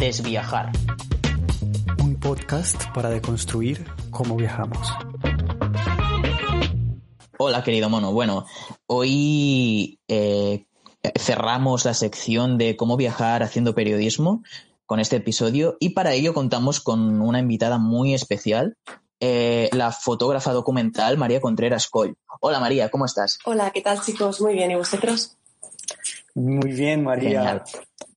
Desviajar. Un podcast para deconstruir cómo viajamos. Hola, querido mono. Bueno, hoy eh, cerramos la sección de cómo viajar haciendo periodismo con este episodio y para ello contamos con una invitada muy especial, eh, la fotógrafa documental María Contreras Coll. Hola María, ¿cómo estás? Hola, ¿qué tal chicos? Muy bien, ¿y vosotros? Muy bien, María.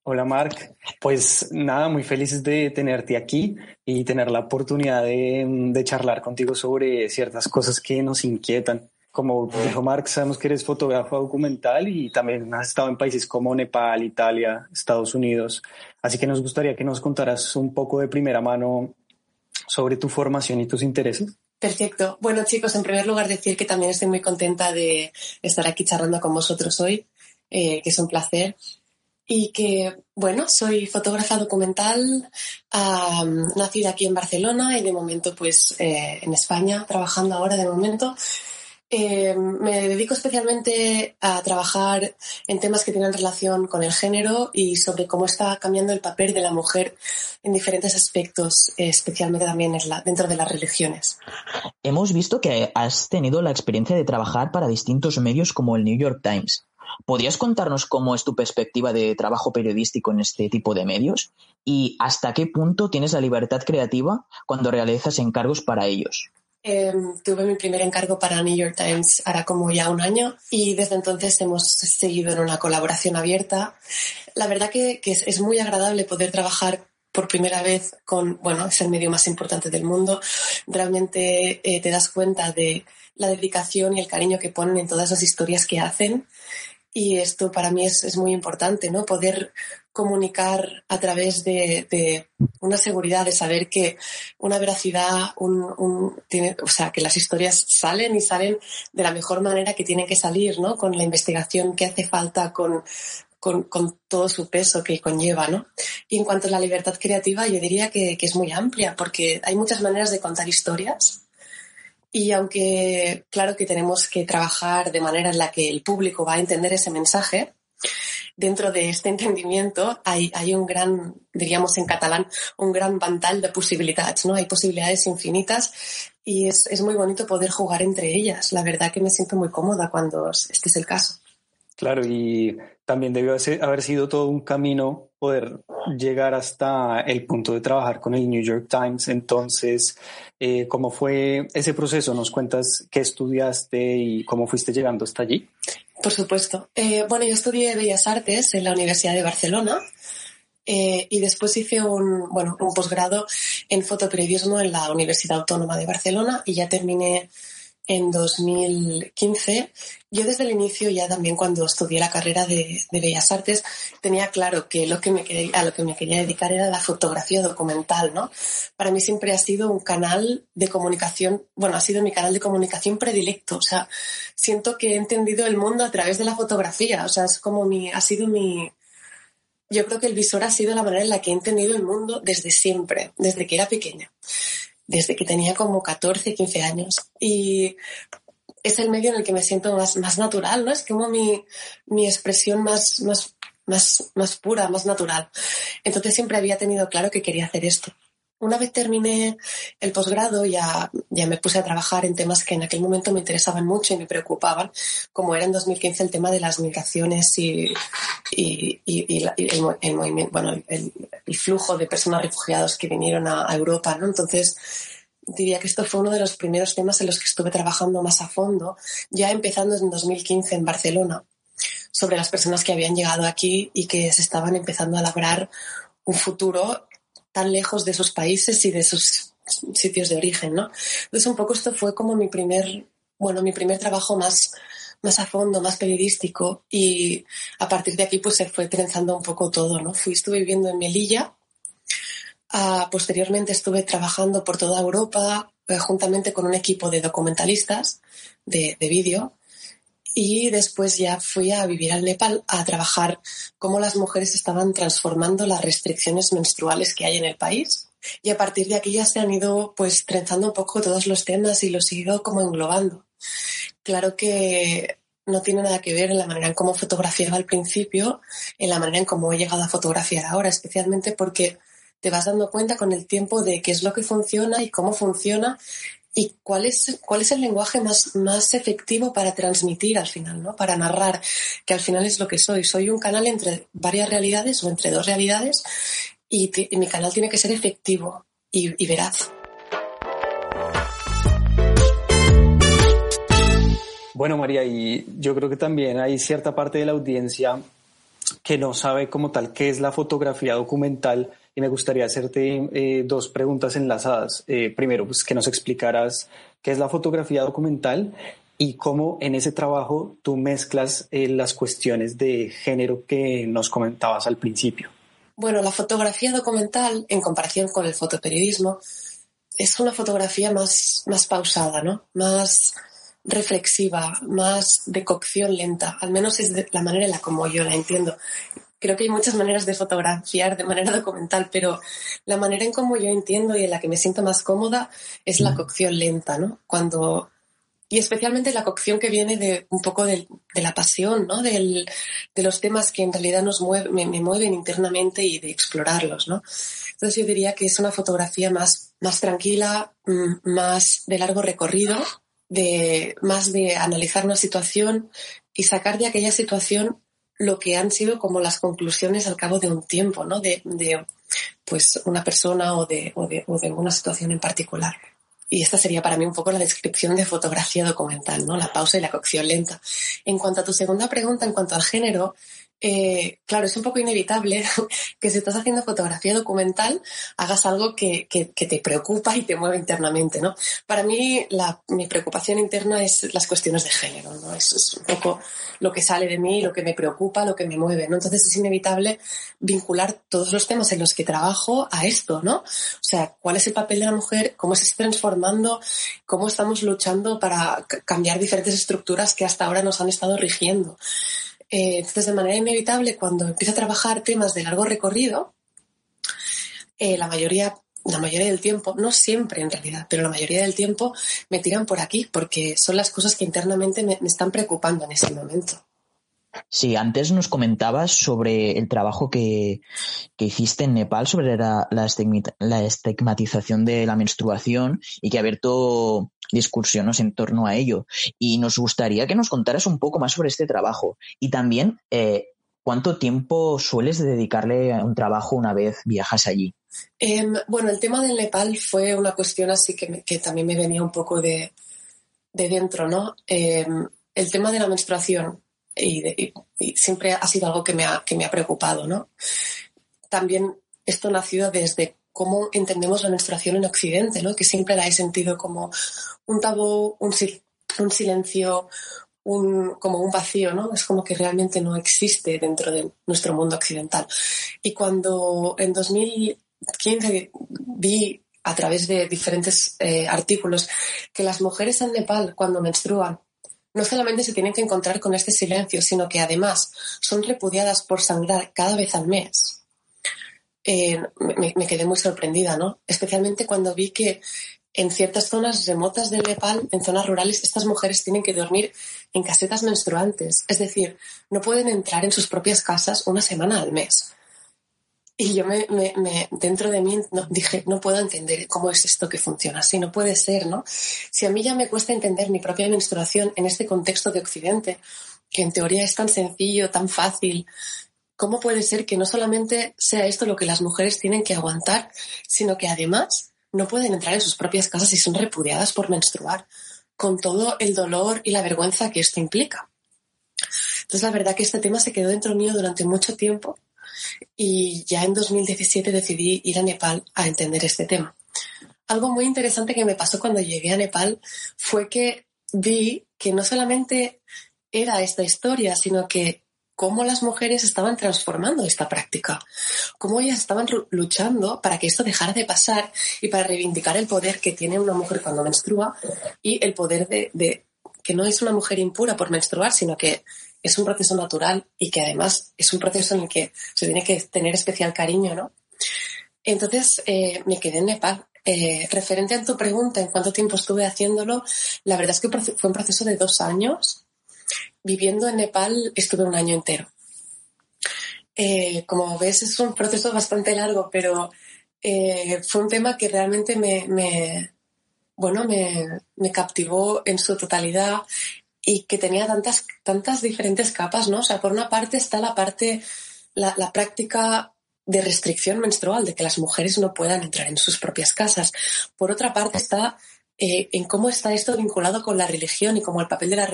Hola, Marc. Pues nada, muy felices de tenerte aquí y tener la oportunidad de, charlar contigo sobre ciertas cosas que nos inquietan. Como dijo Marc, sabemos que eres fotógrafo documental y también has estado en países como Nepal, Italia, Estados Unidos. Así que nos gustaría que nos contaras un poco de primera mano sobre tu formación y tus intereses. Perfecto. Bueno, chicos, en primer lugar decir que también estoy muy contenta de estar aquí charlando con vosotros hoy, eh, que es un placer y que, bueno, soy fotógrafa documental, nacida aquí en Barcelona y de momento pues eh, en España, trabajando ahora de momento. Eh, me dedico especialmente a trabajar en temas que tienen relación con el género y sobre cómo está cambiando el papel de la mujer en diferentes aspectos, especialmente también dentro de las religiones. Hemos visto que has tenido la experiencia de trabajar para distintos medios como el New York Times. ¿Podrías contarnos cómo es tu perspectiva de trabajo periodístico en este tipo de medios? ¿Y hasta qué punto tienes la libertad creativa cuando realizas encargos para ellos? Em, tuve mi primer encargo para New York Times hará como ya un año y desde entonces hemos seguido en una colaboración abierta. La verdad que, es, muy agradable poder trabajar por primera vez con, bueno, es el medio más importante del mundo. Realmente eh, te das cuenta de la dedicación y el cariño que ponen en todas las historias que hacen y esto para mí es, muy importante, ¿no? Poder comunicar a través de, una seguridad, de saber que una veracidad, un, tiene, o sea, que las historias salen y salen de la mejor manera que tienen que salir, ¿no? Con la investigación que hace falta, con, con, todo su peso que conlleva, ¿no? Y en cuanto a la libertad creativa, yo diría que, que es muy amplia, porque hay muchas maneras de contar historias y aunque claro que tenemos que trabajar de manera en la que el público va a entender ese mensaje, dentro de este entendimiento hay, hay un gran, diríamos en catalán, un gran vantal de posibilidades, ¿no? Hay posibilidades infinitas y es, es muy bonito poder jugar entre ellas. La verdad que me siento muy cómoda cuando este es el caso. Claro, y también debió haber sido todo un camino poder llegar hasta el punto de trabajar con el New York Times. Entonces, eh, ¿cómo fue ese proceso? ¿Nos cuentas qué estudiaste y cómo fuiste llegando hasta allí? Por supuesto. Eh, bueno, yo estudié Bellas Artes en la Universidad de Barcelona. Eh, y después hice un, bueno, un posgrado en fotoperiodismo en la Universidad Autónoma de Barcelona y ya terminé en 2015. Yo desde el inicio, ya también cuando estudié la carrera de, Bellas Artes, tenía claro que, lo que me a lo que me quería dedicar era la fotografía documental, ¿no? Para mí siempre ha sido un canal de comunicación, bueno, ha sido mi canal de comunicación predilecto. O sea, siento que he entendido el mundo a través de la fotografía. O sea, es como mi, ha sido mi, yo creo que el visor ha sido la manera en la que he entendido el mundo desde siempre, desde que era pequeña desde que tenía como 14, 15 años. Y es el medio en el que me siento más, más natural, ¿no? Es como mi, mi expresión más, más, más, más pura, más natural. Entonces siempre había tenido claro que quería hacer esto. Una vez terminé el posgrado, ya, ya me puse a trabajar en temas que en aquel momento me interesaban mucho y me preocupaban, como era en 2015 el tema de las migraciones y, y, y, el, movimiento, bueno, el, flujo de personas refugiados que vinieron a, Europa, ¿no? Entonces, diría que esto fue uno de los primeros temas en los que estuve trabajando más a fondo, ya empezando en 2015 en Barcelona, sobre las personas que habían llegado aquí y que se estaban empezando a labrar un futuro tan lejos de sus países y de sus sitios de origen, ¿no? Entonces un poco esto fue como mi primer, bueno, mi primer trabajo más, más a fondo, más periodístico y a partir de aquí pues se fue trenzando un poco todo, ¿no? Fui, estuve viviendo en Melilla Ah, posteriormente estuve trabajando por toda Europa eh, juntamente con un equipo de documentalistas de, de vídeo y después ya fui a vivir al Nepal a trabajar cómo las mujeres estaban transformando las restricciones menstruales que hay en el país. Y a partir de aquí ya se han ido pues trenzando un poco todos los temas y los he ido como englobando. Claro que no tiene nada que ver en la manera en cómo fotografiaba al principio, en la manera en cómo he llegado a fotografiar ahora, especialmente porque te vas dando cuenta con el tiempo de qué es lo que funciona y cómo funciona y cuál es, cuál es el lenguaje más, más efectivo para transmitir al final, ¿no? Para narrar, que al final es lo que soy. Soy un canal entre varias realidades o entre dos realidades y, mi canal tiene que ser efectivo y, y veraz. Bueno, María, y yo creo que también hay cierta parte de la audiencia que no sabe como tal qué es la fotografía documental y me gustaría hacerte eh, dos preguntas enlazadas. Eh, primero, pues que nos explicaras qué es la fotografía documental y cómo en ese trabajo tú mezclas eh, las cuestiones de género que nos comentabas al principio. Bueno, la fotografía documental, en comparación con el fotoperiodismo, es una fotografía más, más pausada, ¿no? Más reflexiva, más de cocción lenta. Al menos es de la manera en la como yo la entiendo creo que hay muchas maneras de fotografiar de manera documental, pero la manera en cómo yo entiendo y en la que me siento más cómoda es la cocción lenta, ¿no? Cuando y especialmente la cocción que viene de un poco de, la pasión, ¿no? de los temas que en realidad nos me, mueven internamente y de explorarlos, ¿no? Entonces yo diría que es una fotografía más, más tranquila, mm, más de largo recorrido, de, más de analizar una situación y sacar de aquella situación lo que han sido como las conclusiones al cabo de un tiempo, ¿no? De, pues una persona o de, o de, o de una situación en particular. Y esta sería para mí un poco la descripción de fotografía documental, ¿no? La pausa y la cocción lenta. En cuanto a tu segunda pregunta, en cuanto al género, eh, claro, es un poco inevitable que si estás haciendo fotografía documental hagas algo que, te preocupa y te mueve internamente, ¿no? Para mí, mi preocupación interna es las cuestiones de género, ¿no? Es un poco lo que sale de mí, lo que me preocupa, lo que me mueve, ¿no? Entonces es inevitable vincular todos los temas en los que trabajo a esto, ¿no? O sea, ¿cuál es el papel de la mujer? ¿Cómo se está transformando? ¿Cómo estamos luchando para cambiar diferentes estructuras que hasta ahora nos han estado rigiendo? Eh, entonces, de manera inevitable, cuando empiezo a trabajar temas de largo recorrido, eh, la mayoría la mayoría del tiempo, no siempre en realidad, pero la mayoría del tiempo me tiran por aquí porque son las cosas que internamente me están preocupando en ese momento. Sí, antes nos comentabas sobre el trabajo que, hiciste en Nepal sobre la, la, estigmatización de la menstruación y que ha abierto discusiones en torno a ello. Y nos gustaría que nos contaras un poco más sobre este trabajo y también eh, cuánto tiempo sueles dedicarle a un trabajo una vez viajas allí. Em, bueno, el tema del Nepal fue una cuestión así que, que también me venía un poco de, dentro, ¿no? Em, el tema de la menstruación y, siempre ha sido algo que me ha, que me ha preocupado, ¿no? También esto nació desde cómo entendemos la menstruación en Occidente, ¿no? Que siempre la he sentido como un tabú, un, un silencio, un, como un vacío, ¿no? Es como que realmente no existe dentro de nuestro mundo occidental. Y cuando en 2015 vi a través de diferentes eh, artículos que las mujeres en Nepal cuando menstruan no solamente se tienen que encontrar con este silencio, sino que además son repudiadas por sangrar cada vez al mes. Eh, me, quedé muy sorprendida, ¿no? Especialmente cuando vi que en ciertas zonas remotas del Nepal, en zonas rurales, estas mujeres tienen que dormir en casetas menstruantes. Es decir, no pueden entrar en sus propias casas una semana al mes. Y yo me, dentro de mí dije, no puedo entender cómo es esto que funciona así, no puede ser, ¿no? Si a mí ya me cuesta entender mi propia menstruación en este contexto de Occidente, que en teoría es tan sencillo, tan fácil, ¿cómo puede ser que no solamente sea esto lo que las mujeres tienen que aguantar, sino que además no pueden entrar en sus propias casas y son repudiadas por menstruar, con todo el dolor y la vergüenza que esto implica? Entonces, la verdad que este tema se quedó dentro mío durante mucho tiempo y ya en 2017 decidí ir a Nepal a entender este tema. Algo muy interesante que me pasó cuando llegué a Nepal fue que vi que no solamente era esta historia, sino que cómo las mujeres estaban transformando esta práctica, cómo ellas estaban luchando para que esto dejara de pasar y para reivindicar el poder que tiene una mujer cuando menstrua y el poder de, que no es una mujer impura por menstruar, sino que es un proceso natural y que además es un proceso en el que se tiene que tener especial cariño, ¿no? Entonces eh, me quedé en Nepal. Eh, referente a tu pregunta, en cuánto tiempo estuve haciéndolo, la verdad es que fue un proceso de dos años viviendo en Nepal estuve un año entero. Eh, como ves, es un proceso bastante largo, pero fue un tema que realmente me, bueno, me, captivó en su totalidad y que tenía tantas, tantas diferentes capas, ¿no? O sea, por una parte está la parte, la, la práctica de restricción menstrual, de que las mujeres no puedan entrar en sus propias casas. Por otra parte está eh, en cómo está esto vinculado con la religión y cómo el papel de la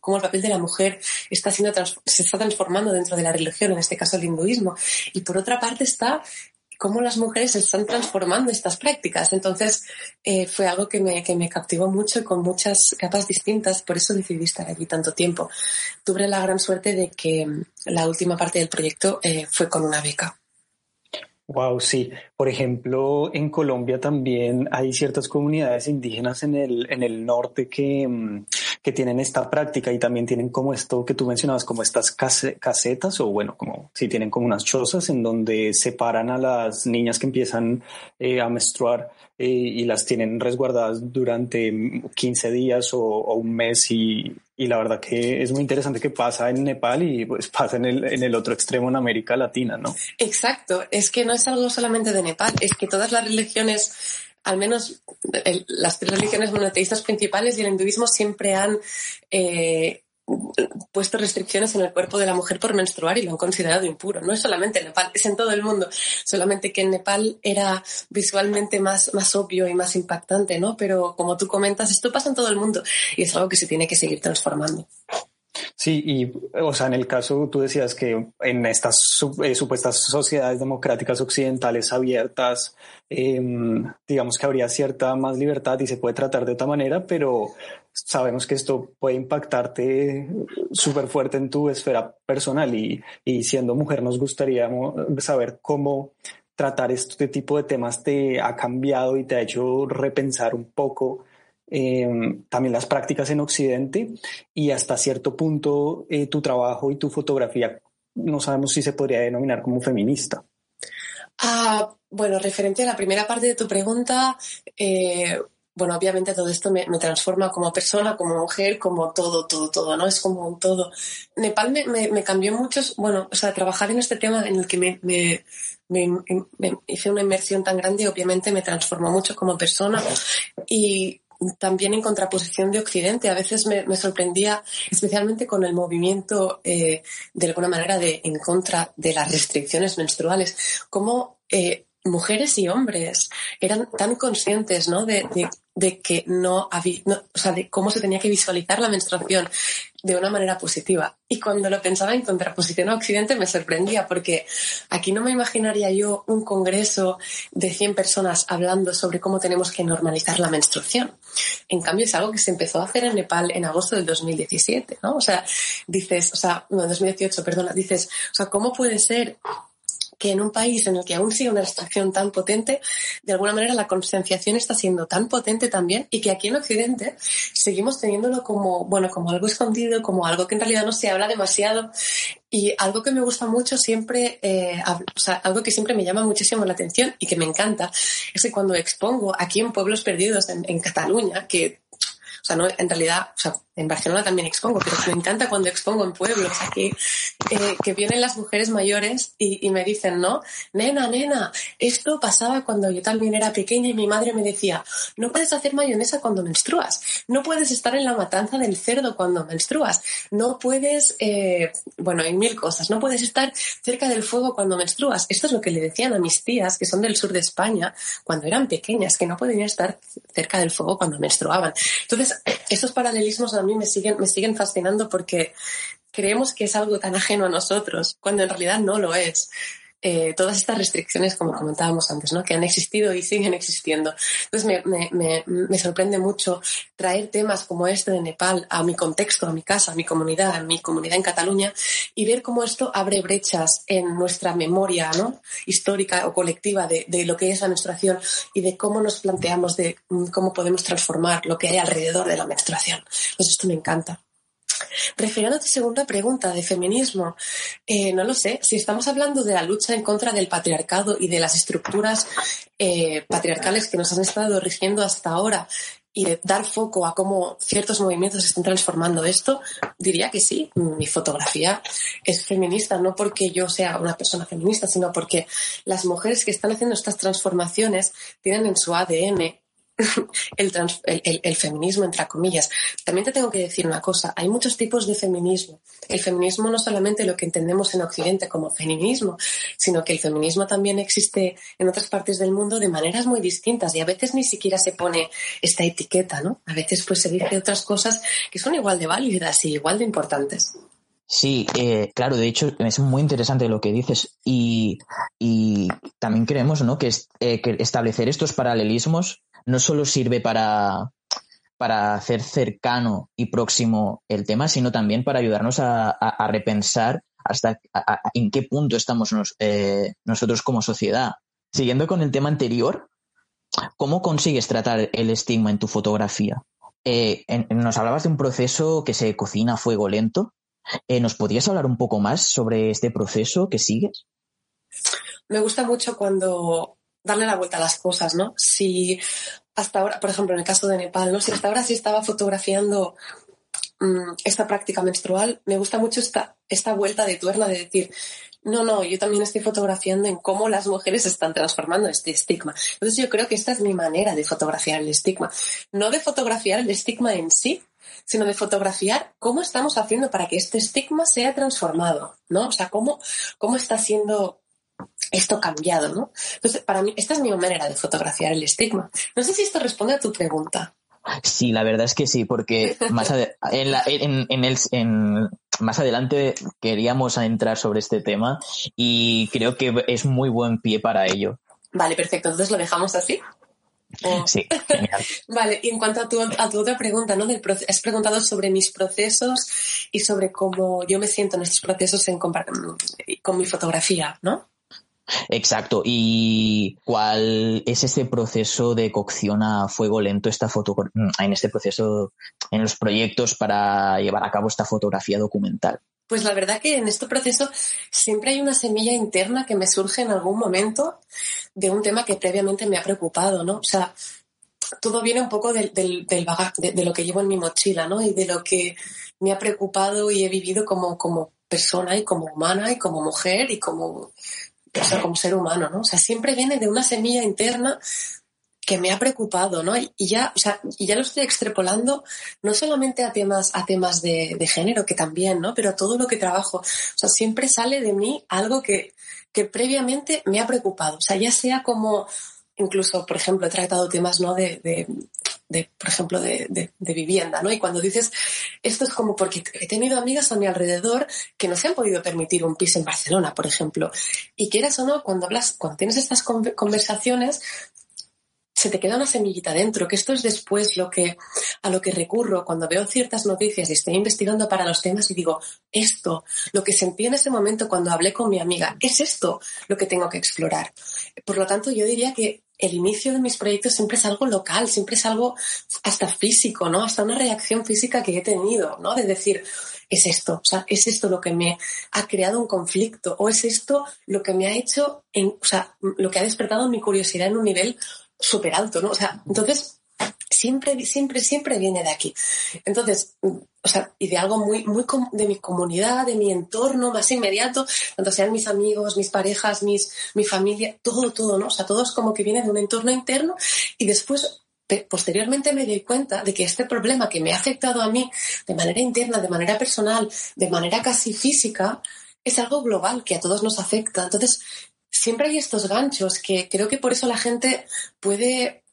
cómo el papel de la mujer está siendo se está transformando dentro de la religión, en este caso el hinduismo. Y por otra parte está cómo las mujeres están transformando estas prácticas. Entonces, eh, fue algo que me, que me captivó mucho con muchas capas distintas, por eso decidí estar allí tanto tiempo. Tuve la gran suerte de que mm, la última parte del proyecto eh, fue con una beca. Wow, sí. Por ejemplo, en Colombia también hay ciertas comunidades indígenas en el, en el norte que, mm, que tienen esta práctica y también tienen como esto que tú mencionabas, como estas casetas o bueno, como si tienen como unas chozas en donde separan a las niñas que empiezan eh, a menstruar eh, y las tienen resguardadas durante 15 días o, o un mes y, y la verdad que es muy interesante que pasa en Nepal y pues pasa en el, en el otro extremo en América Latina, ¿no? Exacto, es que no es algo solamente de Nepal, es que todas las religiones, al menos las tres religiones monoteístas principales y el hinduismo siempre han eh, puesto restricciones en el cuerpo de la mujer por menstruar y lo han considerado impuro. No es solamente en Nepal, es en todo el mundo. Solamente que en Nepal era visualmente más, más obvio y más impactante, ¿no? Pero como tú comentas, esto pasa en todo el mundo y es algo que se tiene que seguir transformando. Sí, y o sea, en el caso tú decías que en estas eh, supuestas sociedades democráticas occidentales abiertas, em, digamos que habría cierta más libertad y se puede tratar de otra manera, pero sabemos que esto puede impactarte súper fuerte en tu esfera personal y, y, siendo mujer nos gustaría saber cómo tratar este tipo de temas te ha cambiado y te ha hecho repensar un poco Em, también las prácticas en Occidente y hasta cierto punto eh, tu trabajo y tu fotografía no sabemos si se podría denominar como feminista. Ah, bueno, referente a la primera parte de tu pregunta, eh, bueno, obviamente todo esto me, transforma como persona, como mujer, como todo, todo, todo, ¿no? Es como un todo. Nepal me, me, cambió mucho, bueno, o sea, trabajar en este tema en el que me, me, hice una inmersión tan grande, obviamente me transformó mucho como persona y también en contraposición de Occidente. A veces me, sorprendía, especialmente con el movimiento, eh, de alguna manera, de, en contra de las restricciones menstruales, cómo eh, mujeres y hombres eran tan conscientes ¿no? de, de que no había, o sea, de cómo se tenía que visualizar la menstruación de una manera positiva. Y cuando lo pensaba en contraposición a Occidente me sorprendía porque aquí no me imaginaría yo un congreso de 100 personas hablando sobre cómo tenemos que normalizar la menstruación. En cambio es algo que se empezó a hacer en Nepal en agosto del 2017, ¿no? O sea, dices, o sea, no, 2018, perdona, dices, o sea, ¿cómo puede ser que en un país en el que aún sigue una restricción tan potente, de alguna manera la concienciación está siendo tan potente también y que aquí en Occidente seguimos teniéndolo como, bueno, como algo escondido, como algo que en realidad no se habla demasiado. Y algo que me gusta mucho siempre, eh, o sea, algo que siempre me llama muchísimo la atención y que me encanta, es que cuando expongo aquí en Pueblos Perdidos, en, en Cataluña, que sea, no, en realidad, o sea, en Barcelona también expongo, pero me encanta cuando expongo en pueblos aquí, eh, que vienen las mujeres mayores y, me dicen, ¿no? Nena, nena, esto pasaba cuando yo también era pequeña y mi madre me decía, no puedes hacer mayonesa cuando menstruas, no puedes estar en la matanza del cerdo cuando menstruas, no puedes, eh, bueno, hay mil cosas, no puedes estar cerca del fuego cuando menstruas. Esto es lo que le decían a mis tías, que son del sur de España, cuando eran pequeñas, que no podían estar cerca del fuego cuando menstruaban. Entonces, estos paralelismos a mí me siguen, me siguen fascinando porque creemos que es algo tan ajeno a nosotros, cuando en realidad no lo es. Eh, todas estas restricciones, como comentábamos antes, ¿no? que han existido y siguen existiendo. Entonces me, me, me, sorprende mucho traer temas como este de Nepal a mi contexto, a mi casa, a mi comunidad, a mi comunidad en Cataluña y ver cómo esto abre brechas en nuestra memoria ¿no? histórica o colectiva de, de lo que es la menstruación y de cómo nos planteamos de mm, cómo podemos transformar lo que hay alrededor de la menstruación. Pues esto me encanta. Refiriendo a tu segunda pregunta de feminismo, eh, no lo sé, si estamos hablando de la lucha en contra del patriarcado y de las estructuras eh, patriarcales que nos han estado rigiendo hasta ahora y de dar foco a cómo ciertos movimientos están transformando esto, diría que sí, mi fotografía es feminista, no porque yo sea una persona feminista, sino porque las mujeres que están haciendo estas transformaciones tienen en su ADN el, feminismo, entre comillas. También te tengo que decir una cosa, hay muchos tipos de feminismo. El feminismo no solamente lo que entendemos en Occidente como feminismo, sino que el feminismo también existe en otras partes del mundo de maneras muy distintas y a veces ni siquiera se pone esta etiqueta, ¿no? A veces pues se dice otras cosas que son igual de válidas y igual de importantes. Sí, eh, claro, de hecho es muy interesante lo que dices y, también creemos ¿no? que, eh, que establecer estos paralelismos no solo sirve para, para hacer cercano y próximo el tema, sino también para ayudarnos a, repensar hasta en qué punto estamos eh, nosotros como sociedad. Siguiendo con el tema anterior, ¿cómo consigues tratar el estigma en tu fotografía? Eh, nos hablabas de un proceso que se cocina a fuego lento. Eh, ¿Nos podrías hablar un poco más sobre este proceso que sigues? Me gusta mucho cuando darle la vuelta a las cosas, ¿no? Si hasta ahora, por ejemplo, en el caso de Nepal, ¿no? Si hasta ahora sí estaba fotografiando mm, esta práctica menstrual, me gusta mucho esta, esta vuelta de tuerna de decir, no, no, yo también estoy fotografiando en cómo las mujeres están transformando este estigma. Entonces yo creo que esta es mi manera de fotografiar el estigma. No de fotografiar el estigma en sí, sino de fotografiar cómo estamos haciendo para que este estigma sea transformado, ¿no? O sea, cómo, cómo está siendo esto cambiado, ¿no? Entonces, para mí, esta es mi manera de fotografiar el estigma. No sé si esto responde a tu pregunta. Sí, la verdad es que sí, porque más, más adelante queríamos entrar sobre este tema y creo que es muy buen pie para ello. Vale, perfecto. Entonces lo dejamos así. Sí, genial. vale, y en cuanto a tu, a tu otra pregunta, ¿no? Del has preguntado sobre mis procesos y sobre cómo yo me siento en estos procesos en con mi fotografía, ¿no? Exacto. ¿Y cuál es este proceso de cocción a fuego lento, esta foto, en este proceso, en los proyectos para llevar a cabo esta fotografía documental? Pues la verdad que en este proceso siempre hay una semilla interna que me surge en algún momento de un tema que previamente me ha preocupado, ¿no? O sea, todo viene un poco del, bagaje, de, lo que llevo en mi mochila, ¿no? Y de lo que me ha preocupado y he vivido como, como persona y como humana y como mujer y como como ser humano, ¿no? O sea, siempre viene de una semilla interna que me ha preocupado, ¿no? Y ya, o sea, y ya lo estoy extrapolando no solamente a temas, a temas de, género, que también, ¿no? Pero todo lo que trabajo. O sea, siempre sale de mí algo que, que previamente me ha preocupado. O sea, ya sea como, incluso, por ejemplo, he tratado temas, ¿no? De, por ejemplo, de, de, vivienda, ¿no? Y cuando dices, esto es como porque he tenido amigas a mi alrededor que no se han podido permitir un piso en Barcelona, por ejemplo. Y quieras o no, cuando hablas, cuando tienes estas conversaciones, se te queda una semillita dentro, que esto es después lo que, a lo que recurro cuando veo ciertas noticias y estoy investigando para los temas y digo, esto, lo que sentí en ese momento cuando hablé con mi amiga, es esto lo que tengo que explorar. Por lo tanto, yo diría que el inicio de mis proyectos siempre es algo local, siempre es algo hasta físico, ¿no? Hasta una reacción física que he tenido, ¿no? De decir, es esto, o sea, es esto lo que me ha creado un conflicto, o es esto lo que me ha hecho, en, o sea, lo que ha despertado mi curiosidad en un nivel súper alto, ¿no? O sea, entonces, siempre, siempre, siempre viene de aquí. Entonces, o sea, y de algo muy, muy de mi comunidad, de mi entorno más inmediato, tanto sean mis amigos, mis parejas, mis, mi familia, todo, todo, ¿no? O sea, todo como que viene de un entorno interno y después posteriormente me doy cuenta de que este problema que me ha afectado a mí de manera interna, de manera personal, de manera casi física, es algo global que a todos nos afecta. Entonces, siempre hay estos ganchos que creo que por eso la gente puede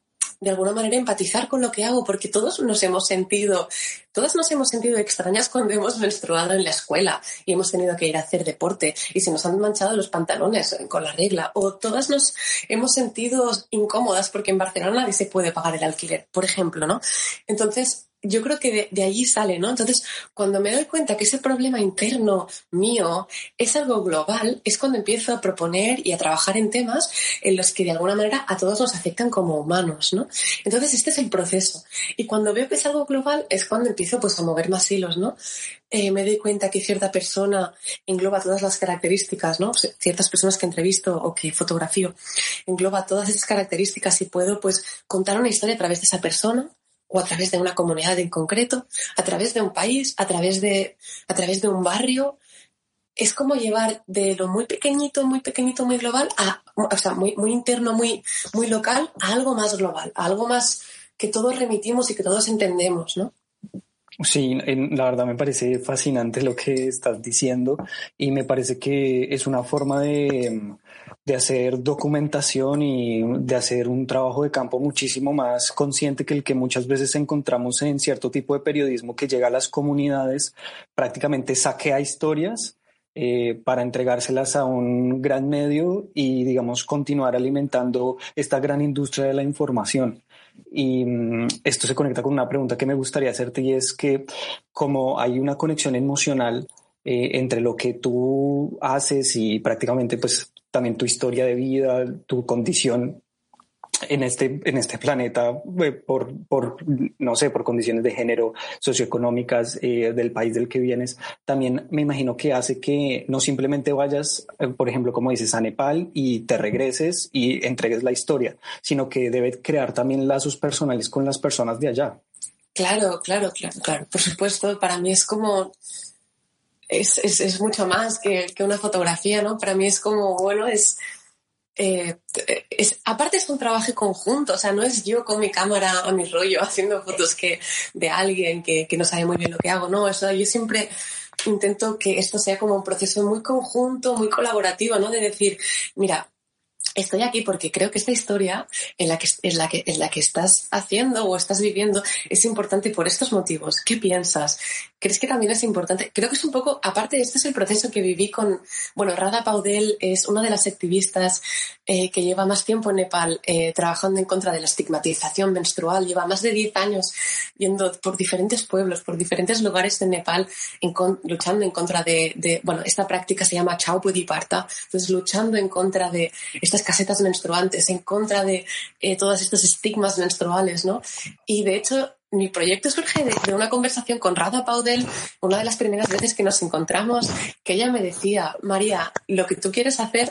de alguna manera empatizar con lo que hago, porque todos nos hemos sentido, todas nos hemos sentido extrañas cuando hemos menstruado en la escuela y hemos tenido que ir a hacer deporte y se nos han manchado los pantalones con la regla, o todas nos hemos sentido incómodas porque en Barcelona nadie se puede pagar el alquiler, por ejemplo, ¿no? Entonces, yo creo que de, allí sale, ¿no? Entonces, cuando me doy cuenta que ese problema interno mío es algo global, es cuando empiezo a proponer y a trabajar en temas en los que de alguna manera a todos nos afectan como humanos, ¿no? Entonces, este es el proceso. Y cuando veo que es algo global, es cuando empiezo pues a mover más hilos, ¿no? Eh, me doy cuenta que cierta persona engloba todas las características, ¿no? Ciertas personas que entrevisto o que fotografío engloba todas esas características y puedo pues contar una historia a través de esa persona o a través de una comunidad en concreto, a través de un país, a través de, a través de un barrio. Es como llevar de lo muy pequeñito, muy pequeñito, muy global, a, o sea, muy, muy interno, muy, muy local, a algo más global, a algo más que todos remitimos y que todos entendemos, ¿no? Sí, la verdad me parece fascinante lo que estás diciendo y me parece que es una forma de, de hacer documentación y de hacer un trabajo de campo muchísimo más consciente que el que muchas veces encontramos en cierto tipo de periodismo que llega a las comunidades, prácticamente saquea historias eh, para entregárselas a un gran medio y, digamos, continuar alimentando esta gran industria de la información. Y mm, esto se conecta con una pregunta que me gustaría hacerte y es que como hay una conexión emocional eh, entre lo que tú haces y prácticamente pues también tu historia de vida, tu condición en este, en este planeta eh, por, por, no sé, por condiciones de género socioeconómicas eh, del país del que vienes, también me imagino que hace que no simplemente vayas, eh, por ejemplo, como dices, a Nepal y te regreses y entregues la historia, sino que debe crear también lazos personales con las personas de allá. Claro, claro, claro, claro. Por supuesto, para mí es como es, es, es mucho más que, que, una fotografía, ¿no? Para mí es como, bueno, es, eh, es, aparte es un trabajo conjunto, o sea, no es yo con mi cámara a mi rollo haciendo fotos que, de alguien que, que no sabe muy bien lo que hago, no, eso yo siempre intento que esto sea como un proceso muy conjunto, muy colaborativo, ¿no? De decir, mira, estoy aquí porque creo que esta historia en la que, en la que, en la que estás haciendo o estás viviendo es importante por estos motivos. ¿Qué piensas? ¿Crees que también es importante? Creo que es un poco, aparte, este es el proceso que viví con, bueno, Rada Paudel es una de las activistas eh, que lleva más tiempo en Nepal eh, trabajando en contra de la estigmatización menstrual, lleva más de 10 años yendo por diferentes pueblos, por diferentes lugares de Nepal, luchando en contra de, de, bueno, esta práctica se llama Parta, entonces luchando en contra de estas casetas menstruantes, en contra de eh, todos estos estigmas menstruales, ¿no? Y de hecho, mi proyecto surge de, una conversación con Rada Paudel, una de las primeras veces que nos encontramos, que ella me decía, María, lo que tú quieres hacer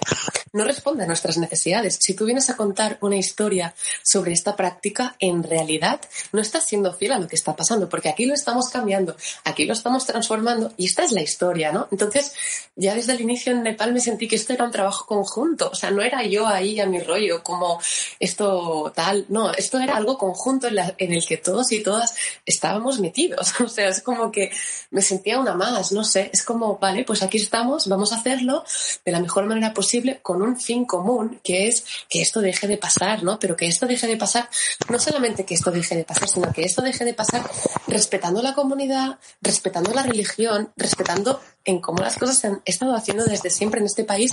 no responde a nuestras necesidades. Si tú vienes a contar una historia sobre esta práctica, en realidad no estás siendo fiel a lo que está pasando, porque aquí lo estamos cambiando, aquí lo estamos transformando y esta es la historia, ¿no? Entonces, ya desde el inicio en Nepal me sentí que esto era un trabajo conjunto, o sea, no era yo ahí a mi rollo como esto tal, no, esto era algo conjunto en, en el que todos y todas estábamos metidos. O sea, es como que me sentía una más, no sé, es como, vale, pues aquí estamos, vamos a hacerlo de la mejor manera posible con un fin común, que es que esto deje de pasar, ¿no? Pero que esto deje de pasar, no solamente que esto deje de pasar, sino que esto deje de pasar respetando la comunidad, respetando la religión, respetando en cómo las cosas se han estado haciendo desde siempre en este país,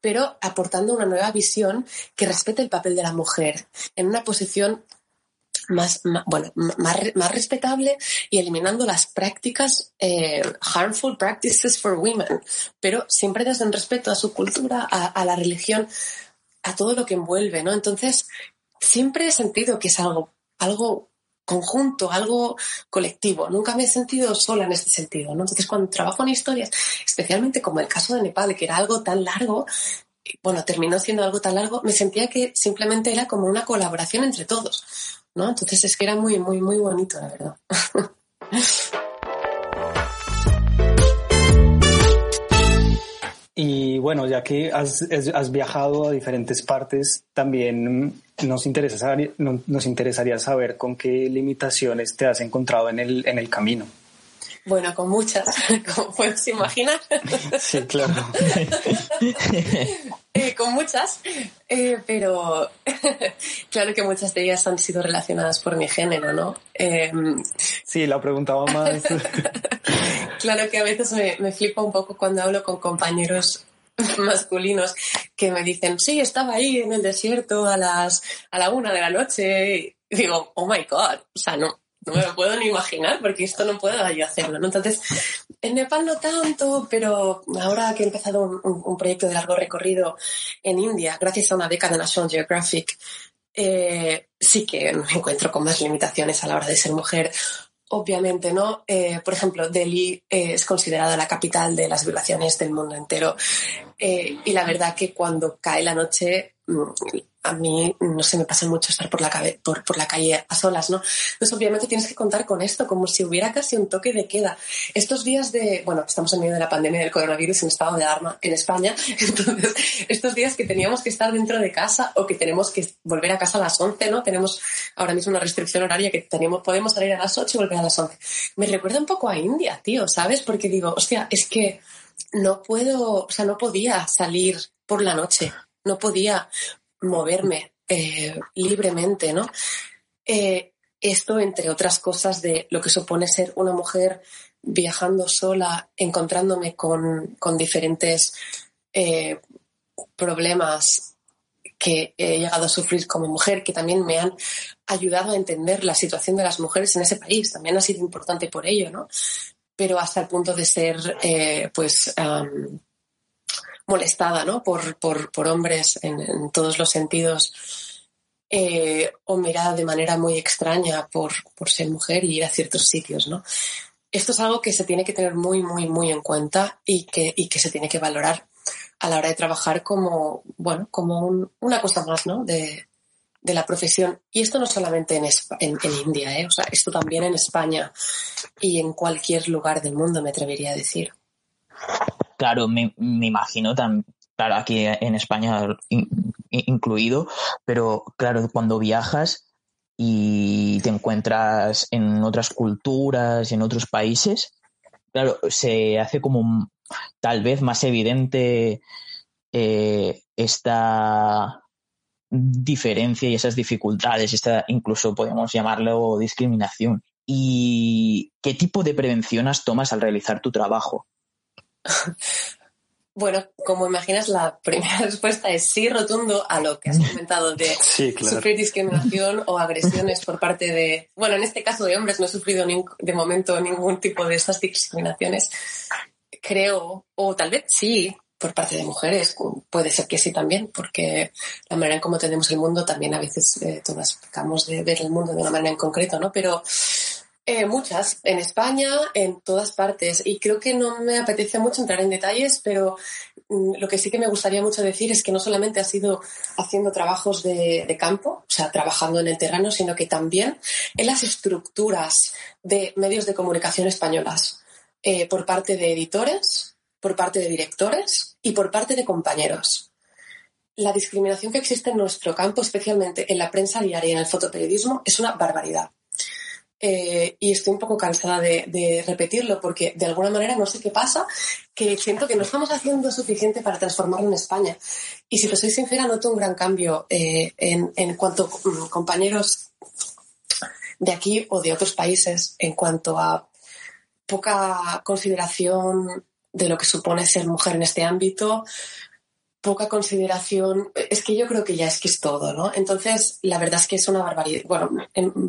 pero aportando una nueva visión que respete el papel de la mujer en una posición más, bueno, más, respetable y eliminando las prácticas eh, harmful practices for women, pero siempre desde el respeto a su cultura, a, la religión, a todo lo que envuelve, ¿no? Entonces, siempre he sentido que es algo, algo conjunto, algo colectivo. Nunca me he sentido sola en este sentido, ¿no? Entonces, cuando trabajo en historias, especialmente como el caso de Nepal, que era algo tan largo, bueno, terminó siendo algo tan largo, me sentía que simplemente era como una colaboración entre todos. ¿No? Entonces es que era muy, muy, muy bonito, la verdad. Y bueno, ya que has, has, viajado a diferentes partes, también nos, interesa, nos interesaría saber con qué limitaciones te has encontrado en el, en el camino. Bueno, con muchas, como puedes imaginar. Sí, claro. Eh, con muchas, eh, pero claro que muchas de ellas han sido relacionadas por mi género, ¿no? Em, sí, la preguntaba más. claro que a veces me, me flipa un poco cuando hablo con compañeros masculinos que me dicen, sí, estaba ahí en el desierto a las a la una de la noche. Y digo, oh my god, o sea, no, no me lo puedo ni imaginar porque esto no puedo yo hacerlo. ¿no? Entonces, en Nepal no tanto, pero ahora que he empezado un, proyecto de largo recorrido en India, gracias a una beca de National Geographic, eh, sí que me encuentro con más limitaciones a la hora de ser mujer. Obviamente, ¿no? Eh, por ejemplo, Delhi eh, es considerada la capital de las violaciones del mundo entero. y la verdad que cuando cae la noche, mm, a mí no se me pasa mucho estar por la, por, por, la calle a solas, ¿no? Entonces, obviamente tienes que contar con esto, como si hubiera casi un toque de queda. Estos días de, bueno, estamos en medio de la pandemia del coronavirus en estado de alarma en España, entonces, estos días que teníamos que estar dentro de casa o que tenemos que volver a casa a las 11, ¿no? Tenemos ahora mismo una restricción horaria que tenemos, podemos salir a las 8 y volver a las 11. Me recuerda un poco a India, tío, ¿sabes? Porque digo, hostia, es que no puedo, o sea, no podía salir por la noche no podía moverme eh, libremente, ¿no? Eh, esto, entre otras cosas, de lo que supone ser una mujer viajando sola, encontrándome con, diferentes eh, problemas que he llegado a sufrir como mujer, que también me han ayudado a entender la situación de las mujeres en ese país. También ha sido importante por ello, ¿no? Pero hasta el punto de ser, pues, molestada ¿no? por, por, hombres en, todos los sentidos eh, o mirada de manera muy extraña por, por, ser mujer y ir a ciertos sitios. ¿no? Esto es algo que se tiene que tener muy, muy, muy en cuenta y que, y que se tiene que valorar a la hora de trabajar como, bueno, como una cosa más ¿no? de, de la profesión. Y esto no solamente en, en, en India, ¿eh? o sea, esto también en España y en cualquier lugar del mundo, me atrevería a decir. Claro, me, imagino tan, claro, aquí en España incluido, pero claro, cuando viajas y te encuentras en otras culturas en otros países, claro, se hace como tal vez más evidente eh, esta diferencia y esas dificultades, esta incluso podemos llamarlo discriminación. ¿Y qué tipo de prevenciones tomas al realizar tu trabajo? Bueno, como imaginas, la primera respuesta es sí rotundo a lo que has comentado de sufrir discriminación o agresiones por parte de, bueno, en este caso de hombres no he sufrido de momento ningún tipo de estas discriminaciones. Creo, o tal vez sí, por parte de mujeres, puede ser que sí también, porque la manera en cómo tenemos el mundo también a veces eh, todas pecamos de ver el mundo de una manera en concreto, ¿no? Pero eh, muchas, en España, en todas partes. Y creo que no me apetece mucho entrar en detalles, pero mm, lo que sí que me gustaría mucho decir es que no solamente ha sido haciendo trabajos de, campo, o sea, trabajando en el terreno, sino que también en las estructuras de medios de comunicación españolas, eh, por parte de editores, por parte de directores y por parte de compañeros. La discriminación que existe en nuestro campo, especialmente en la prensa diaria y en el fotoperiodismo, es una barbaridad. Eh, y estoy un poco cansada de, repetirlo porque de alguna manera no sé qué pasa, que siento que no estamos haciendo suficiente para transformarlo en España. Y si te soy sincera, noto un gran cambio eh, en, en, cuanto a mm, compañeros de aquí o de otros países en cuanto a poca consideración de lo que supone ser mujer en este ámbito, poca consideración. Es que yo creo que ya es que es todo, ¿no? Entonces, la verdad es que es una barbaridad, bueno,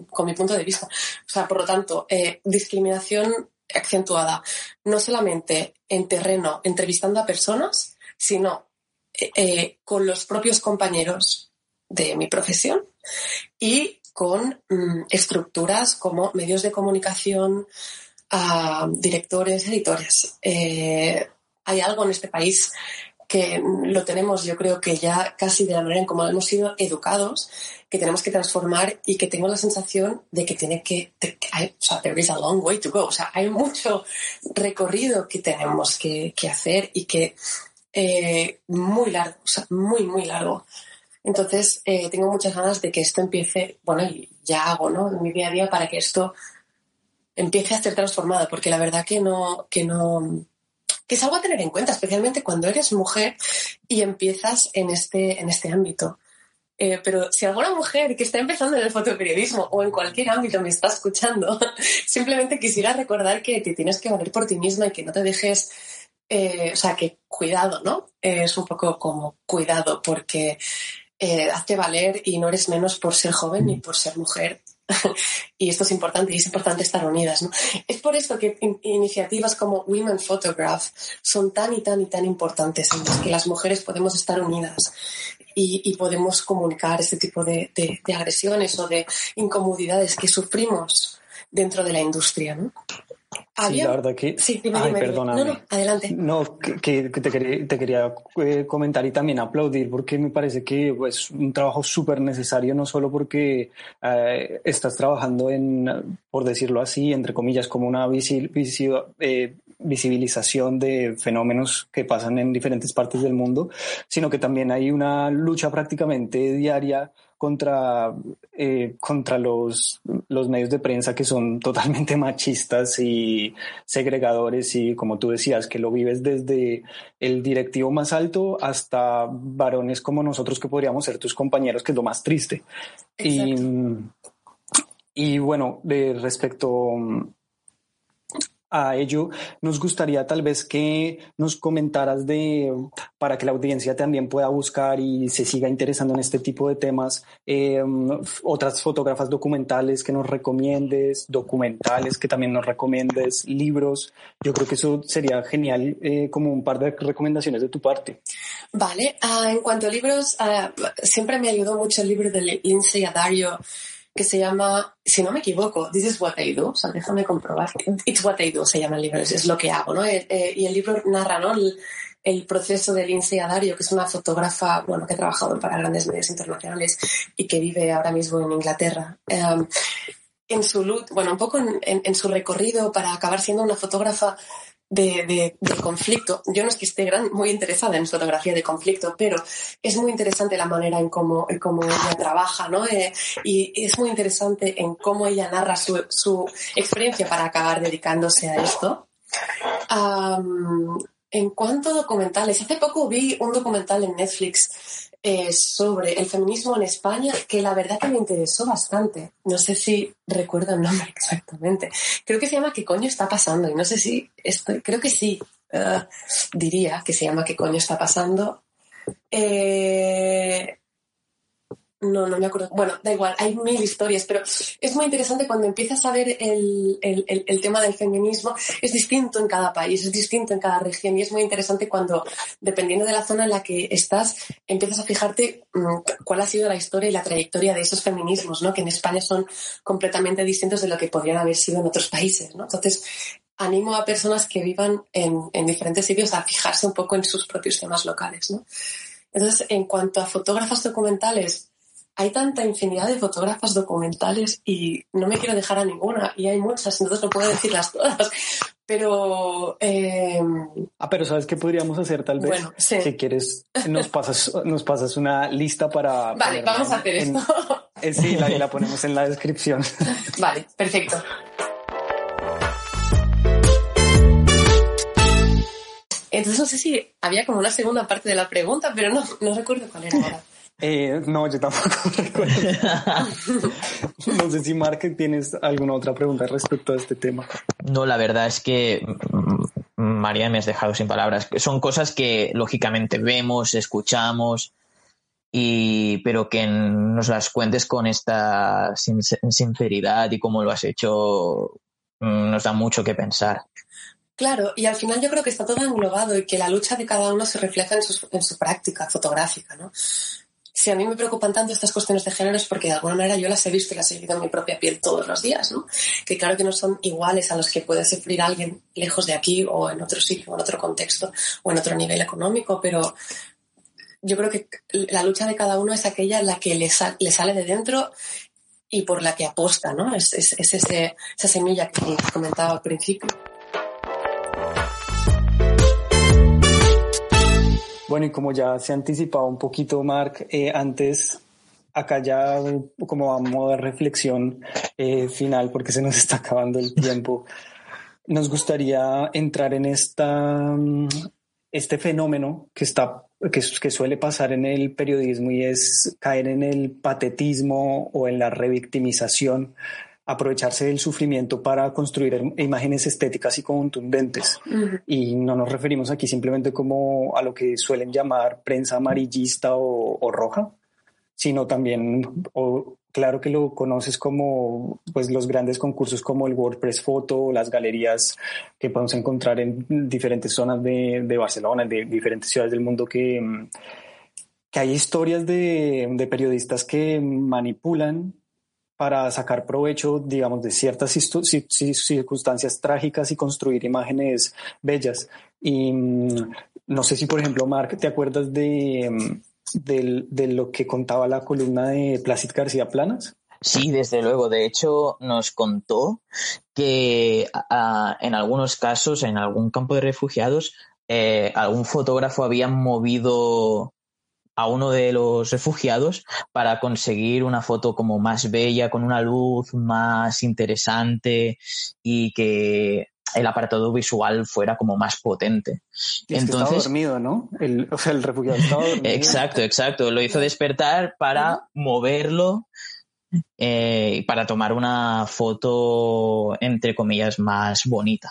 con mi punto de vista. O sea, por lo tanto, eh, discriminación acentuada, no solamente en terreno, entrevistando a personas, sino eh, eh, con los propios compañeros de mi profesión y con mm, estructuras como medios de comunicación, ah, directores, editores. hay algo en este país que lo tenemos, yo creo que ya casi de la manera en como hemos sido educados, que tenemos que transformar y que tengo la sensación de que tiene que, hay, o sea, there is a long way to go, o sea, hay mucho recorrido que tenemos que, hacer y que eh, muy largo, o sea, muy, muy largo. Entonces, eh, tengo muchas ganas de que esto empiece, bueno, ya hago, ¿no? En mi día a día para que esto empiece a ser transformada, porque la verdad que no, que no, que es algo a tener en cuenta, especialmente cuando eres mujer y empiezas en este, en este ámbito. Eh, pero si alguna mujer que está empezando en el fotoperiodismo o en cualquier ámbito me está escuchando, simplemente quisiera recordar que te tienes que valer por ti misma y que no te dejes, eh, o sea, que cuidado, ¿no? es un poco como cuidado porque eh, hazte valer y no eres menos por ser joven ni por ser mujer y esto es importante y es importante estar unidas. ¿no? Es por esto que iniciativas como Women Photograph son tan y tan y tan importantes en las que las mujeres podemos estar unidas y, podemos comunicar este tipo de, de, agresiones o de incomodidades que sufrimos dentro de la industria. ¿no? Sí, la verdad que... Sí, dime, Ay, perdóname. No, no, adelante. No, que, te quería, te quería eh, comentar y también aplaudir porque me parece que es pues, un trabajo súper necesario, no solo porque eh, estás trabajando en, por decirlo así, entre comillas, como una eh, visibilización de fenómenos que pasan en diferentes partes del mundo, sino que también hay una lucha prácticamente diaria contra, eh, contra los, los medios de prensa que son totalmente machistas y segregadores y como tú decías, que lo vives desde el directivo más alto hasta varones como nosotros que podríamos ser tus compañeros, que es lo más triste. Y, y bueno, de respecto a ello, nos gustaría tal vez que nos comentaras de, para que la audiencia también pueda buscar y se siga interesando en este tipo de temas, em, otras fotógrafas documentales que nos recomiendes, documentales que también nos recomiendes, libros. Yo creo que eso sería genial eh, como un par de recomendaciones de tu parte. Vale, ah, en cuanto a libros, ah, siempre me ayudó mucho el libro de Lindsay Adario que se llama, si no me equivoco, This is what I do, o sea, déjame comprobar, It's what I do se llama el libro, es, lo que hago, ¿no? Eh, eh, y el libro narra, ¿no? El, proceso de Lindsay Adario, que es una fotógrafa, bueno, que ha trabajado para grandes medios internacionales y que vive ahora mismo en Inglaterra. Em, en su bueno, un poco en, su recorrido para acabar siendo una fotógrafa de, conflicto. Yo no es que esté muy interesada en fotografía de conflicto, pero es muy interesante la manera en cómo, cómo ella trabaja, ¿no? Eh, y es muy interesante en cómo ella narra su, su experiencia para acabar dedicándose a esto. en cuanto a documentales, hace poco vi un documental en Netflix eh, sobre el feminismo en España que la verdad que me interesó bastante. No sé si recuerdo el nombre exactamente. Creo que se llama ¿Qué coño está pasando? Y no sé si estoy, creo que sí. Eh, diría que se llama ¿Qué coño está pasando? Eh, no, no me acuerdo. Bueno, da igual, hay mil historias, pero es muy interesante cuando empiezas a ver el, tema del feminismo. Es distinto en cada país, es distinto en cada región y es muy interesante cuando, dependiendo de la zona en la que estás, empiezas a fijarte mm, cuál ha sido la historia y la trayectoria de esos feminismos, ¿no? que en España son completamente distintos de lo que podrían haber sido en otros países. ¿no? Entonces, animo a personas que vivan en, en diferentes sitios a fijarse un poco en sus propios temas locales. ¿no? Entonces, en cuanto a fotógrafas documentales, hay tanta infinidad de fotógrafas documentales y no me quiero dejar a ninguna y hay muchas, entonces no puedo decirlas todas. Pero. Em, ah, pero ¿sabes qué podríamos hacer tal vez? Bueno, Si quieres, nos pasas, nos pasas una lista para. Vale, vamos a hacer esto. Eh, sí, la, la ponemos en la descripción. Vale, perfecto. Entonces no sé si había como una segunda parte de la pregunta, pero no, no recuerdo cuál era ahora. Eh, no, yo tampoco recuerdo. no sé si Mark tienes alguna otra pregunta respecto a este tema. No, la verdad es que mm, María me has dejado sin palabras. Son cosas que lógicamente vemos, escuchamos, y pero que nos las cuentes con esta sinceridad y como lo has hecho mm, nos da mucho que pensar. Claro, y al final yo creo que está todo englobado y que la lucha de cada uno se refleja en su, en su práctica fotográfica, ¿no? Si a mí me preocupan tanto estas cuestiones de género es porque de alguna manera yo las he visto y las he vivido en mi propia piel todos los días, ¿no? Que claro que no son iguales a los que puede sufrir alguien lejos de aquí o en otro sitio, o en otro contexto o en otro nivel económico, pero yo creo que la lucha de cada uno es aquella la que le, le sale de dentro y por la que aposta, ¿no? Es, es, es ese, esa semilla que comentaba al principio. Bueno, y como ya se ha anticipado un poquito, Mark, eh, antes acá ya como a modo de reflexión eh, final, porque se nos está acabando el tiempo, nos gustaría entrar en esta, mm, este fenómeno que, está, que, que suele pasar en el periodismo y es caer en el patetismo o en la revictimización aprovecharse del sufrimiento para construir imágenes estéticas y contundentes. Y no nos referimos aquí simplemente como a lo que suelen llamar prensa amarillista o, roja, sino también, o, claro que lo conoces como pues, los grandes concursos como el WordPress Photo, las galerías que podemos encontrar en diferentes zonas de, de Barcelona, de diferentes ciudades del mundo que, que hay historias de, de periodistas que manipulan para sacar provecho, digamos, de ciertas circunstancias trágicas y construir imágenes bellas. Y mm, no sé si, por ejemplo, Mark, ¿te acuerdas de, mm, de, lo que contaba la columna de Plácid García Planas? Sí, desde luego. De hecho, nos contó que en algunos casos, en algún campo de refugiados, eh, algún fotógrafo había movido a uno de los refugiados para conseguir una foto como más bella, con una luz más interesante y que el apartado visual fuera como más potente. Entonces, estaba dormido, ¿no? El, o sea, el refugiado estaba dormido. Exacto, exacto. Lo hizo despertar para moverlo eh, para tomar una foto, entre comillas, más bonita.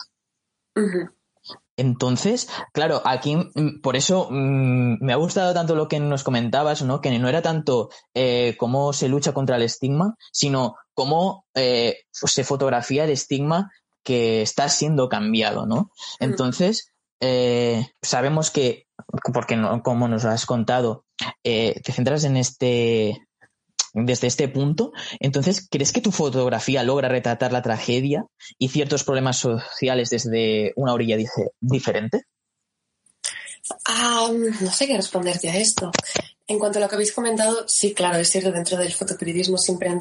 Entonces, claro, aquí mm, por eso mm, me ha gustado tanto lo que nos comentabas, ¿no? Que no era tanto eh, cómo se lucha contra el estigma, sino cómo eh, se fotografía el estigma que está siendo cambiado, ¿no? Mm. Entonces, eh, sabemos que, porque no, como nos has contado, te centras en este desde este punto. Entonces, ¿crees que tu fotografía logra retratar la tragedia y ciertos problemas sociales desde una orilla diferente? no sé qué responderte a esto. En cuanto a lo que habéis comentado, sí, claro, es cierto, dentro del fotoperiodismo siempre han,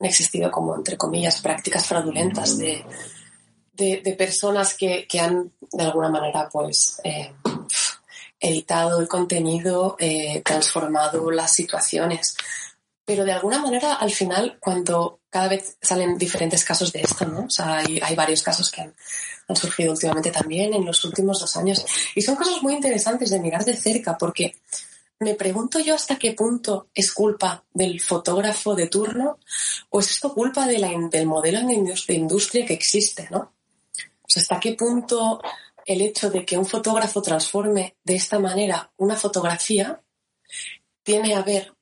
existido como, entre comillas, prácticas fraudulentas de, de, personas que, que, han, de alguna manera, pues, eh, editado el contenido, eh, transformado las situaciones pero de alguna manera al final cuando cada vez salen diferentes casos de esto, ¿no? O sea, hay, varios casos que han, surgido últimamente también en los últimos dos años y son casos muy interesantes de mirar de cerca porque me pregunto yo hasta qué punto es culpa del fotógrafo de turno o es esto culpa del modelo de industria que existe, ¿no? O sea, hasta qué punto el hecho de que un fotógrafo transforme de esta manera una fotografía tiene a ver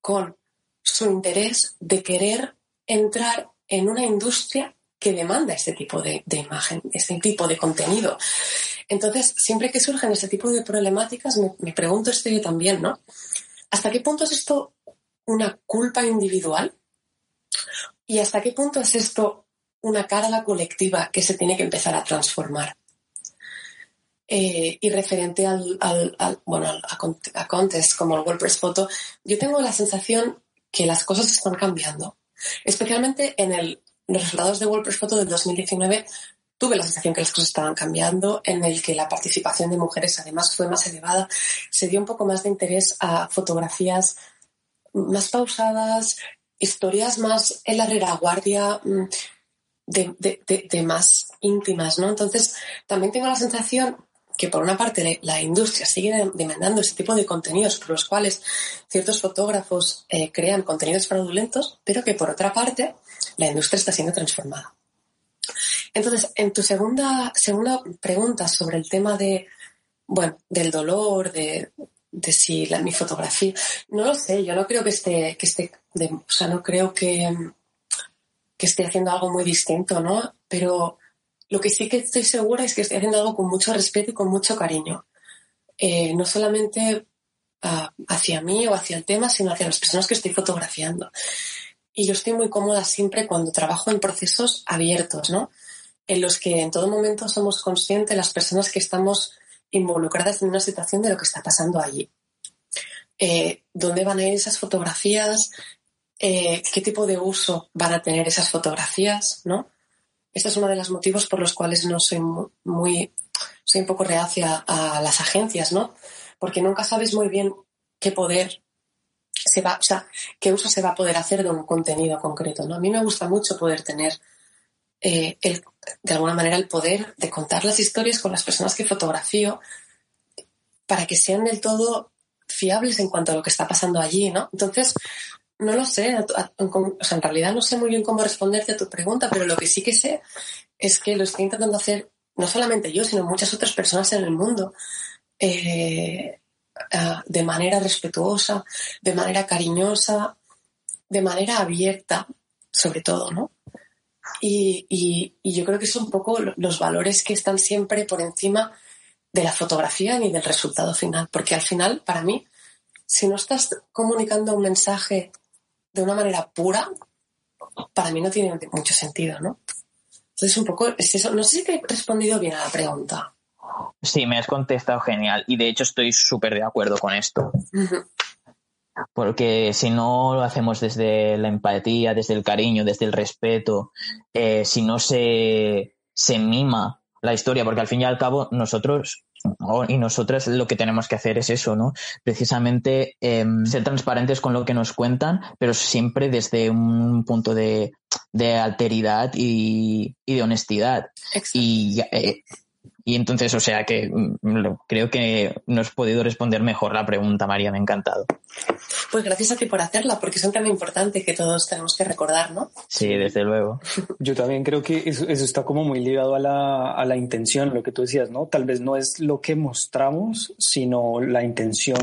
con su interés de querer entrar en una industria que demanda este tipo de, imagen, este tipo de contenido. Entonces, siempre que surgen ese tipo de problemáticas, me, pregunto esto yo también, ¿no? ¿Hasta qué punto es esto una culpa individual? ¿Y hasta qué punto es esto una carga colectiva que se tiene que empezar a transformar? Eh, y referente al, bueno, a, a, contest como el WordPress Photo, yo tengo la sensación que las cosas están cambiando. Especialmente en el, los resultados de WordPress Photo del 2019 tuve la sensación que las cosas estaban cambiando, en el que la participación de mujeres además fue más elevada, se dio un poco más de interés a fotografías más pausadas, historias más en la retaguardia, mm, de, de, de, más íntimas, ¿no? Entonces, también tengo la sensación que por una parte la industria sigue demandando ese tipo de contenidos por los cuales ciertos fotógrafos eh, crean contenidos fraudulentos, pero que por otra parte la industria está siendo transformada. Entonces, en tu segunda, segunda pregunta sobre el tema de, bueno, del dolor, de, si mi fotografía, no lo sé, yo no creo que esté, que esté, o sea, no creo que, que esté haciendo algo muy distinto, ¿no? Pero lo que sí que estoy segura es que estoy haciendo algo con mucho respeto y con mucho cariño. Eh, no solamente ah, hacia mí o hacia el tema, sino hacia las personas que estoy fotografiando. Y yo estoy muy cómoda siempre cuando trabajo en procesos abiertos, ¿no? En los que en todo momento somos conscientes las personas que estamos involucradas en una situación de lo que está pasando allí. Eh, ¿Dónde van a ir esas fotografías? Eh, ¿Qué tipo de uso van a tener esas fotografías? ¿no? Este es uno de los motivos por los cuales no soy muy, soy un poco reacia a las agencias, ¿no? Porque nunca sabes muy bien qué poder se va, o sea, qué uso se va a poder hacer de un contenido concreto, ¿no? A mí me gusta mucho poder tener eh, el, de alguna manera el poder de contar las historias con las personas que fotografío para que sean del todo fiables en cuanto a lo que está pasando allí, ¿no? Entonces, no lo sé, o sea, en realidad no sé muy bien cómo responderte a tu pregunta, pero lo que sí que sé es que lo estoy intentando hacer no solamente yo, sino muchas otras personas en el mundo. Eh, Ah, de manera respetuosa, de manera cariñosa, de manera abierta, sobre todo, ¿no? Y, yo creo que son un poco los valores que están siempre por encima de la fotografía ni del resultado final, porque al final, para mí, si no estás comunicando un mensaje de una manera pura, para mí no tiene mucho sentido, ¿no? Entonces, un poco es eso. No sé si te he respondido bien a la pregunta. Sí, me has contestado genial y de hecho estoy súper de acuerdo con esto. Porque si no lo hacemos desde la empatía, desde el cariño, desde el respeto, eh, si no se, se mima la historia, porque al fin y al cabo nosotros y nosotras lo que tenemos que hacer es eso, ¿no? Precisamente em, ser transparentes con lo que nos cuentan, pero siempre desde un punto de, alteridad y, de honestidad. Y eh, y entonces, o sea que mm, creo que no has podido responder mejor la pregunta, María, me ha encantado. Pues gracias a ti por hacerla, porque es un tema importante que todos tenemos que recordar, ¿no? Sí, desde luego. Yo también creo que eso, está como muy ligado a la, a la intención, lo que tú decías, ¿no? Tal vez no es lo que mostramos, sino la intención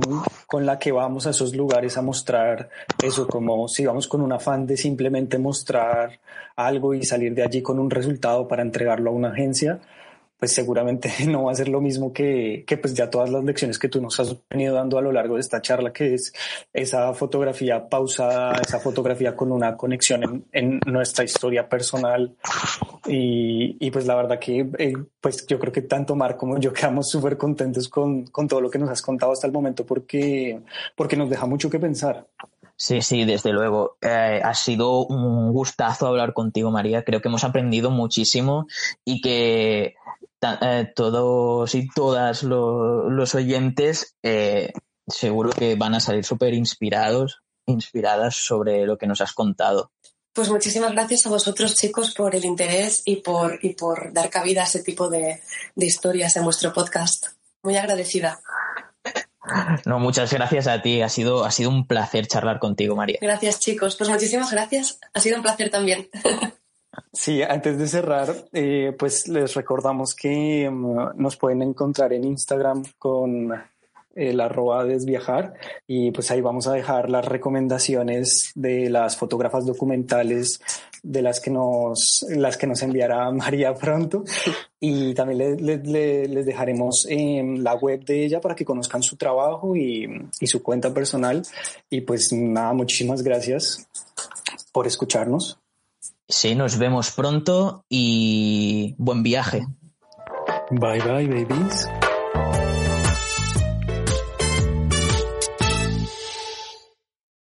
con la que vamos a esos lugares a mostrar eso, como si vamos con un afán de simplemente mostrar algo y salir de allí con un resultado para entregarlo a una agencia pues seguramente no va a ser lo mismo que, que, pues ya todas las lecciones que tú nos has venido dando a lo largo de esta charla, que es esa fotografía pausada, esa fotografía con una conexión en, en nuestra historia personal. Y, y, pues la verdad que eh, pues yo creo que tanto Mar como yo quedamos súper contentos con, con todo lo que nos has contado hasta el momento porque, porque nos deja mucho que pensar. Sí, sí, desde luego. Eh, ha sido un gustazo hablar contigo, María. Creo que hemos aprendido muchísimo y que eh, todos y todas los oyentes eh, seguro que van a salir súper inspirados, inspiradas sobre lo que nos has contado. Pues muchísimas gracias a vosotros, chicos, por el interés y por, y por dar cabida a ese tipo de, de historias en vuestro podcast. Muy agradecida. No, muchas gracias a ti. Ha sido, ha sido un placer charlar contigo, María. Gracias, chicos. Pues muchísimas gracias. Ha sido un placer también. Sí, antes de cerrar, eh, pues les recordamos que mm, nos pueden encontrar en Instagram con el arroba desviajar y pues ahí vamos a dejar las recomendaciones de las fotógrafas documentales de las que nos las que nos enviará María pronto. Y también les dejaremos en la web de ella para que conozcan su trabajo y, y su cuenta personal. Y pues nada muchísimas gracias por escucharnos Sí, nos vemos pronto y buen viaje. Bye bye, babies.